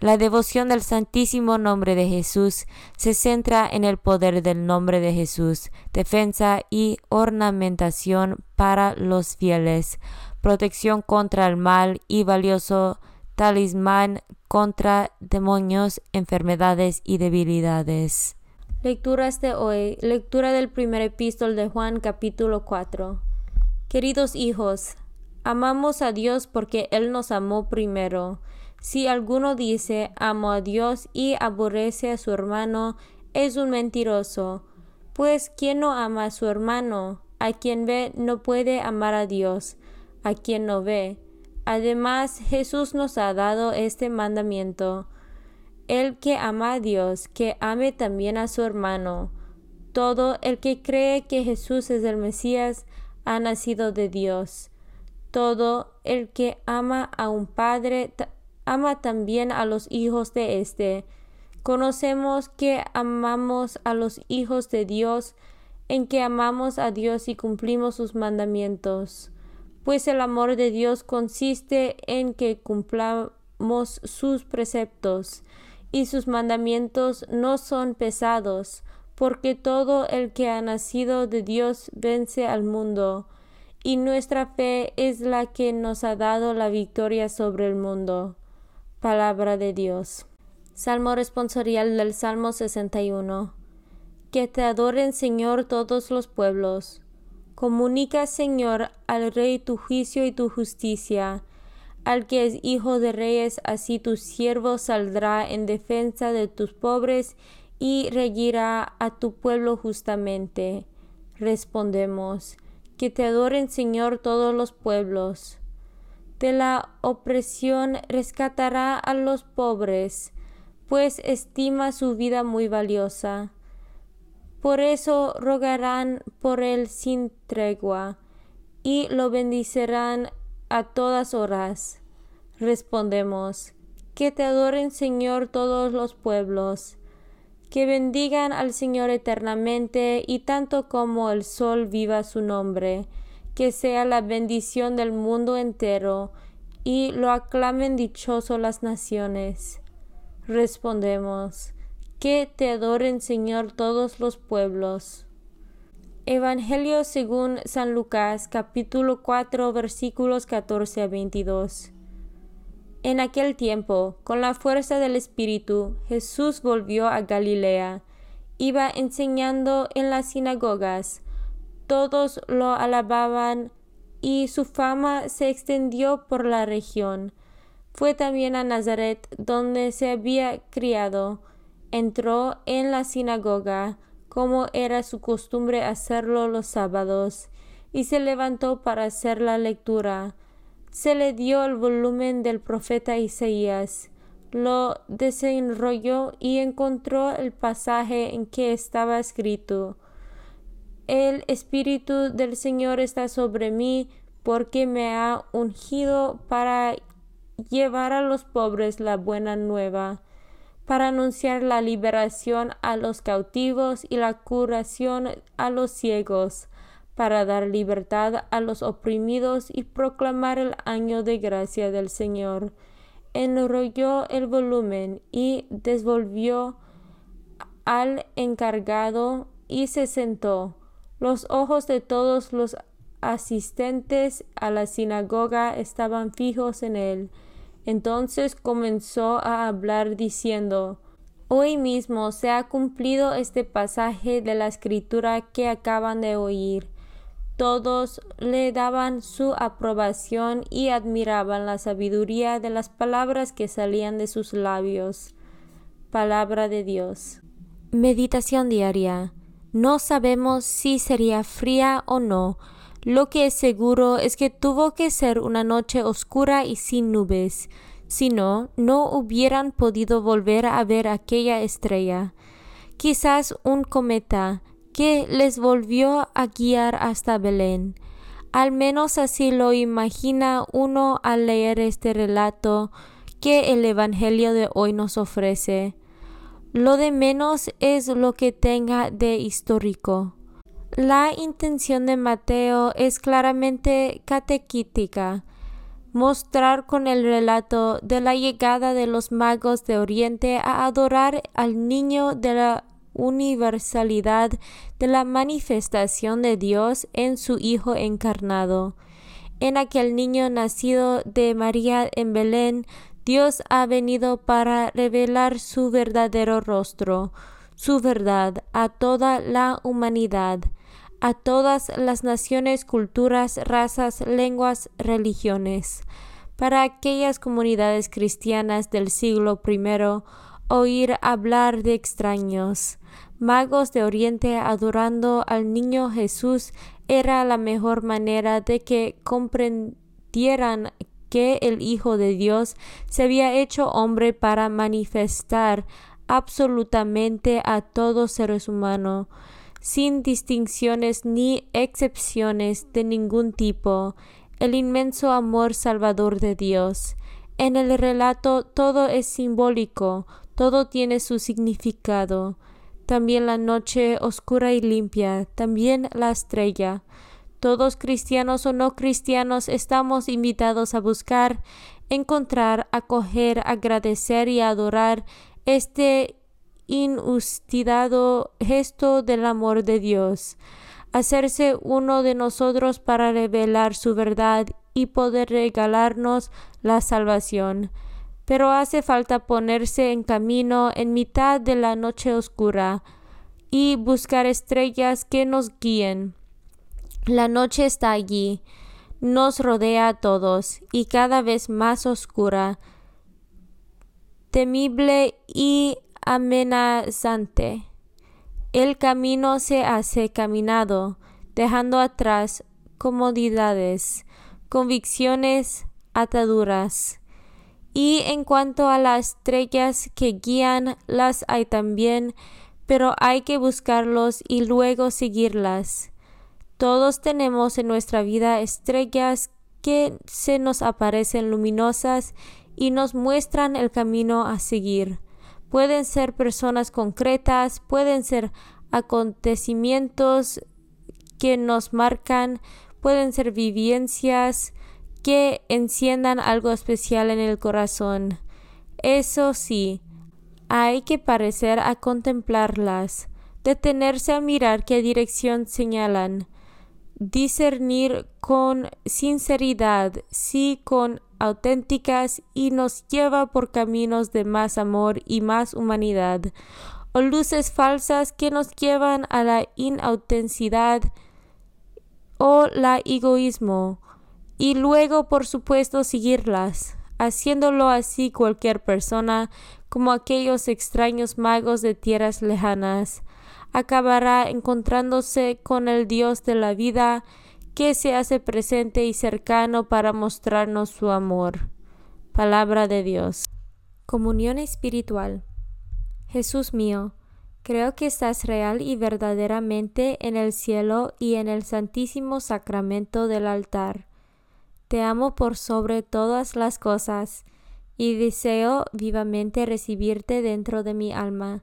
La devoción del Santísimo Nombre de Jesús se centra en el poder del nombre de Jesús, defensa y ornamentación para los fieles, protección contra el mal y valioso talismán contra demonios, enfermedades y debilidades. Lecturas de hoy. Lectura del primer epístol de Juan capítulo 4. Queridos hijos, amamos a Dios porque Él nos amó primero. Si alguno dice amo a Dios y aborrece a su hermano, es un mentiroso. Pues quien no ama a su hermano, a quien ve, no puede amar a Dios, a quien no ve. Además, Jesús nos ha dado este mandamiento. El que ama a Dios, que ame también a su hermano. Todo el que cree que Jesús es el Mesías, ha nacido de Dios. Todo el que ama a un padre, ama también a los hijos de éste. Conocemos que amamos a los hijos de Dios, en que amamos a Dios y cumplimos sus mandamientos. Pues el amor de Dios consiste en que cumplamos sus preceptos, y sus mandamientos no son pesados, porque todo el que ha nacido de Dios vence al mundo, y nuestra fe es la que nos ha dado la victoria sobre el mundo. Palabra de Dios. Salmo responsorial del Salmo 61. Que te adoren, Señor, todos los pueblos. Comunica, Señor, al Rey tu juicio y tu justicia. Al que es hijo de reyes, así tu siervo saldrá en defensa de tus pobres y regirá a tu pueblo justamente. Respondemos, que te adoren, Señor, todos los pueblos. De la opresión rescatará a los pobres, pues estima su vida muy valiosa. Por eso rogarán por él sin tregua, y lo bendicirán a todas horas. Respondemos, que te adoren Señor todos los pueblos, que bendigan al Señor eternamente, y tanto como el sol viva su nombre, que sea la bendición del mundo entero, y lo aclamen dichoso las naciones. Respondemos, que te adoren, Señor, todos los pueblos. Evangelio según San Lucas, capítulo 4, versículos 14 a 22. En aquel tiempo, con la fuerza del Espíritu, Jesús volvió a Galilea. Iba enseñando en las sinagogas. Todos lo alababan y su fama se extendió por la región. Fue también a Nazaret, donde se había criado entró en la sinagoga, como era su costumbre hacerlo los sábados, y se levantó para hacer la lectura. Se le dio el volumen del profeta Isaías, lo desenrolló y encontró el pasaje en que estaba escrito El Espíritu del Señor está sobre mí, porque me ha ungido para llevar a los pobres la buena nueva para anunciar la liberación a los cautivos y la curación a los ciegos, para dar libertad a los oprimidos y proclamar el año de gracia del Señor. Enrolló el volumen y desvolvió al encargado y se sentó. Los ojos de todos los asistentes a la sinagoga estaban fijos en él. Entonces comenzó a hablar diciendo, Hoy mismo se ha cumplido este pasaje de la escritura que acaban de oír. Todos le daban su aprobación y admiraban la sabiduría de las palabras que salían de sus labios. Palabra de Dios. Meditación diaria. No sabemos si sería fría o no, lo que es seguro es que tuvo que ser una noche oscura y sin nubes, si no, no hubieran podido volver a ver aquella estrella. Quizás un cometa que les volvió a guiar hasta Belén. Al menos así lo imagina uno al leer este relato que el Evangelio de hoy nos ofrece. Lo de menos es lo que tenga de histórico. La intención de Mateo es claramente catequítica, mostrar con el relato de la llegada de los magos de Oriente a adorar al niño de la universalidad de la manifestación de Dios en su Hijo encarnado. En aquel niño nacido de María en Belén, Dios ha venido para revelar su verdadero rostro, su verdad a toda la humanidad a todas las naciones, culturas, razas, lenguas, religiones. Para aquellas comunidades cristianas del siglo I, oír hablar de extraños, magos de Oriente adorando al niño Jesús era la mejor manera de que comprendieran que el Hijo de Dios se había hecho hombre para manifestar absolutamente a todo ser humano sin distinciones ni excepciones de ningún tipo, el inmenso amor salvador de Dios. En el relato todo es simbólico, todo tiene su significado. También la noche oscura y limpia, también la estrella. Todos cristianos o no cristianos estamos invitados a buscar, encontrar, acoger, agradecer y adorar este inustilado gesto del amor de Dios, hacerse uno de nosotros para revelar su verdad y poder regalarnos la salvación. Pero hace falta ponerse en camino en mitad de la noche oscura y buscar estrellas que nos guíen. La noche está allí, nos rodea a todos y cada vez más oscura, temible y amenazante. El camino se hace caminado, dejando atrás comodidades, convicciones, ataduras. Y en cuanto a las estrellas que guían, las hay también, pero hay que buscarlos y luego seguirlas. Todos tenemos en nuestra vida estrellas que se nos aparecen luminosas y nos muestran el camino a seguir. Pueden ser personas concretas, pueden ser acontecimientos que nos marcan, pueden ser vivencias que enciendan algo especial en el corazón. Eso sí, hay que parecer a contemplarlas, detenerse a mirar qué dirección señalan, discernir con sinceridad, sí con auténticas y nos lleva por caminos de más amor y más humanidad, o luces falsas que nos llevan a la inautenticidad o la egoísmo, y luego por supuesto seguirlas, haciéndolo así cualquier persona, como aquellos extraños magos de tierras lejanas, acabará encontrándose con el Dios de la vida, que se hace presente y cercano para mostrarnos su amor. Palabra de Dios. Comunión espiritual. Jesús mío, creo que estás real y verdaderamente en el cielo y en el santísimo sacramento del altar. Te amo por sobre todas las cosas, y deseo vivamente recibirte dentro de mi alma,